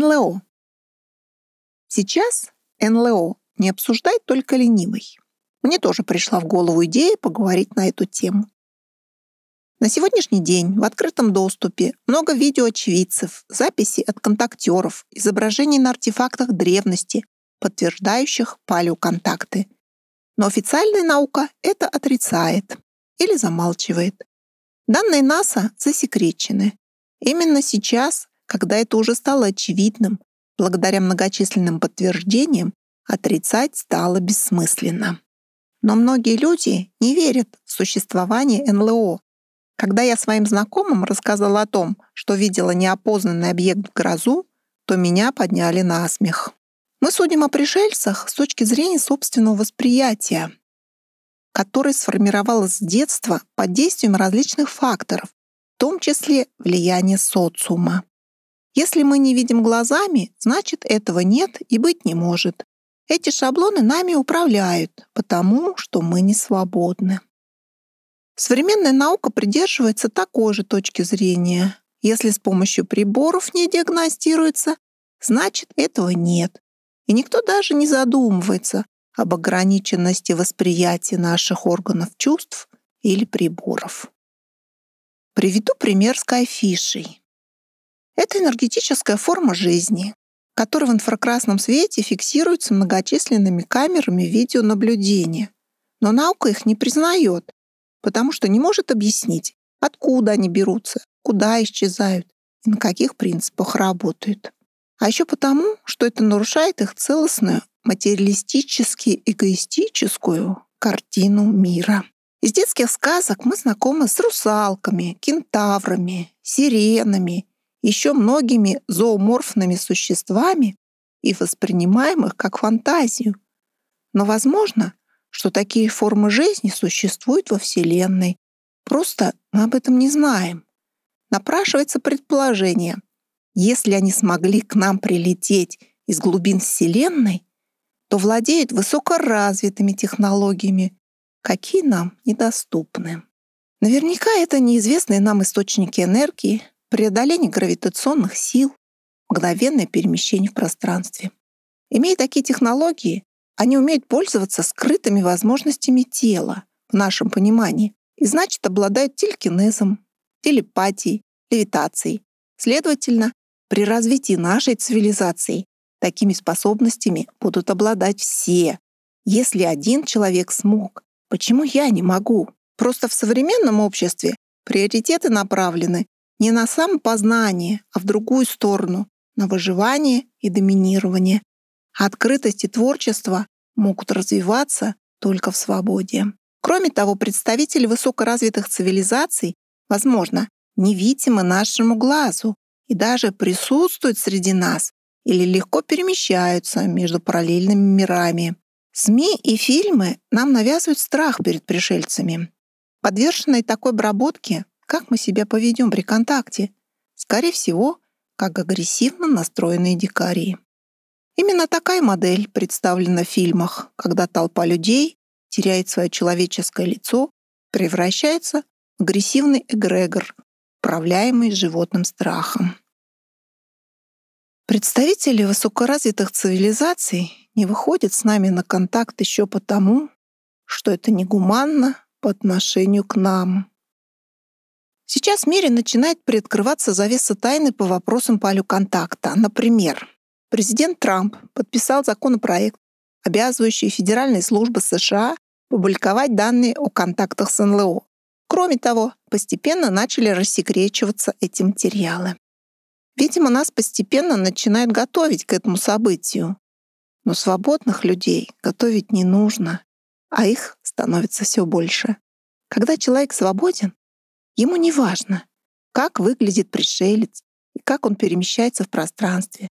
НЛО. Сейчас НЛО не обсуждает только ленивый. Мне тоже пришла в голову идея поговорить на эту тему. На сегодняшний день в открытом доступе много видеоочевидцев, записей от контактеров, изображений на артефактах древности, подтверждающих палеоконтакты. Но официальная наука это отрицает или замалчивает. Данные НАСА засекречены. Именно сейчас, когда это уже стало очевидным, благодаря многочисленным подтверждениям, отрицать стало бессмысленно. Но многие люди не верят в существование НЛО, когда я своим знакомым рассказала о том, что видела неопознанный объект в грозу, то меня подняли на смех. Мы судим о пришельцах с точки зрения собственного восприятия, которое сформировалось с детства под действием различных факторов, в том числе влияния социума. Если мы не видим глазами, значит этого нет и быть не может. Эти шаблоны нами управляют, потому что мы не свободны. Современная наука придерживается такой же точки зрения. Если с помощью приборов не диагностируется, значит этого нет. И никто даже не задумывается об ограниченности восприятия наших органов чувств или приборов. Приведу пример с кайфишей. Это энергетическая форма жизни, которая в инфракрасном свете фиксируется многочисленными камерами видеонаблюдения. Но наука их не признает, потому что не может объяснить, откуда они берутся, куда исчезают и на каких принципах работают. А еще потому, что это нарушает их целостную, материалистически эгоистическую картину мира. Из детских сказок мы знакомы с русалками, кентаврами, сиренами, еще многими зооморфными существами и воспринимаем их как фантазию. Но возможно, что такие формы жизни существуют во Вселенной. Просто мы об этом не знаем. Напрашивается предположение, если они смогли к нам прилететь из глубин Вселенной, то владеют высокоразвитыми технологиями, какие нам недоступны. Наверняка это неизвестные нам источники энергии, преодоление гравитационных сил, мгновенное перемещение в пространстве. Имея такие технологии, они умеют пользоваться скрытыми возможностями тела в нашем понимании и, значит, обладают телекинезом, телепатией, левитацией. Следовательно, при развитии нашей цивилизации такими способностями будут обладать все. Если один человек смог, почему я не могу? Просто в современном обществе приоритеты направлены не на самопознание, а в другую сторону, на выживание и доминирование. Открытость и творчество могут развиваться только в свободе. Кроме того, представители высокоразвитых цивилизаций, возможно, невидимы нашему глазу и даже присутствуют среди нас или легко перемещаются между параллельными мирами. СМИ и фильмы нам навязывают страх перед пришельцами. Подверженные такой обработке, как мы себя поведем при контакте? Скорее всего, как агрессивно настроенные дикари. Именно такая модель представлена в фильмах, когда толпа людей теряет свое человеческое лицо, превращается в агрессивный эгрегор, управляемый животным страхом. Представители высокоразвитых цивилизаций не выходят с нами на контакт еще потому, что это негуманно по отношению к нам. Сейчас в мире начинает приоткрываться завеса тайны по вопросам палеоконтакта. Например, Президент Трамп подписал законопроект, обязывающий федеральные службы США публиковать данные о контактах с НЛО. Кроме того, постепенно начали рассекречиваться эти материалы. Видимо, нас постепенно начинают готовить к этому событию. Но свободных людей готовить не нужно, а их становится все больше. Когда человек свободен, ему не важно, как выглядит пришелец и как он перемещается в пространстве.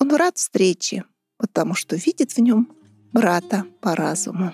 Он рад встрече, потому что видит в нем брата по разуму.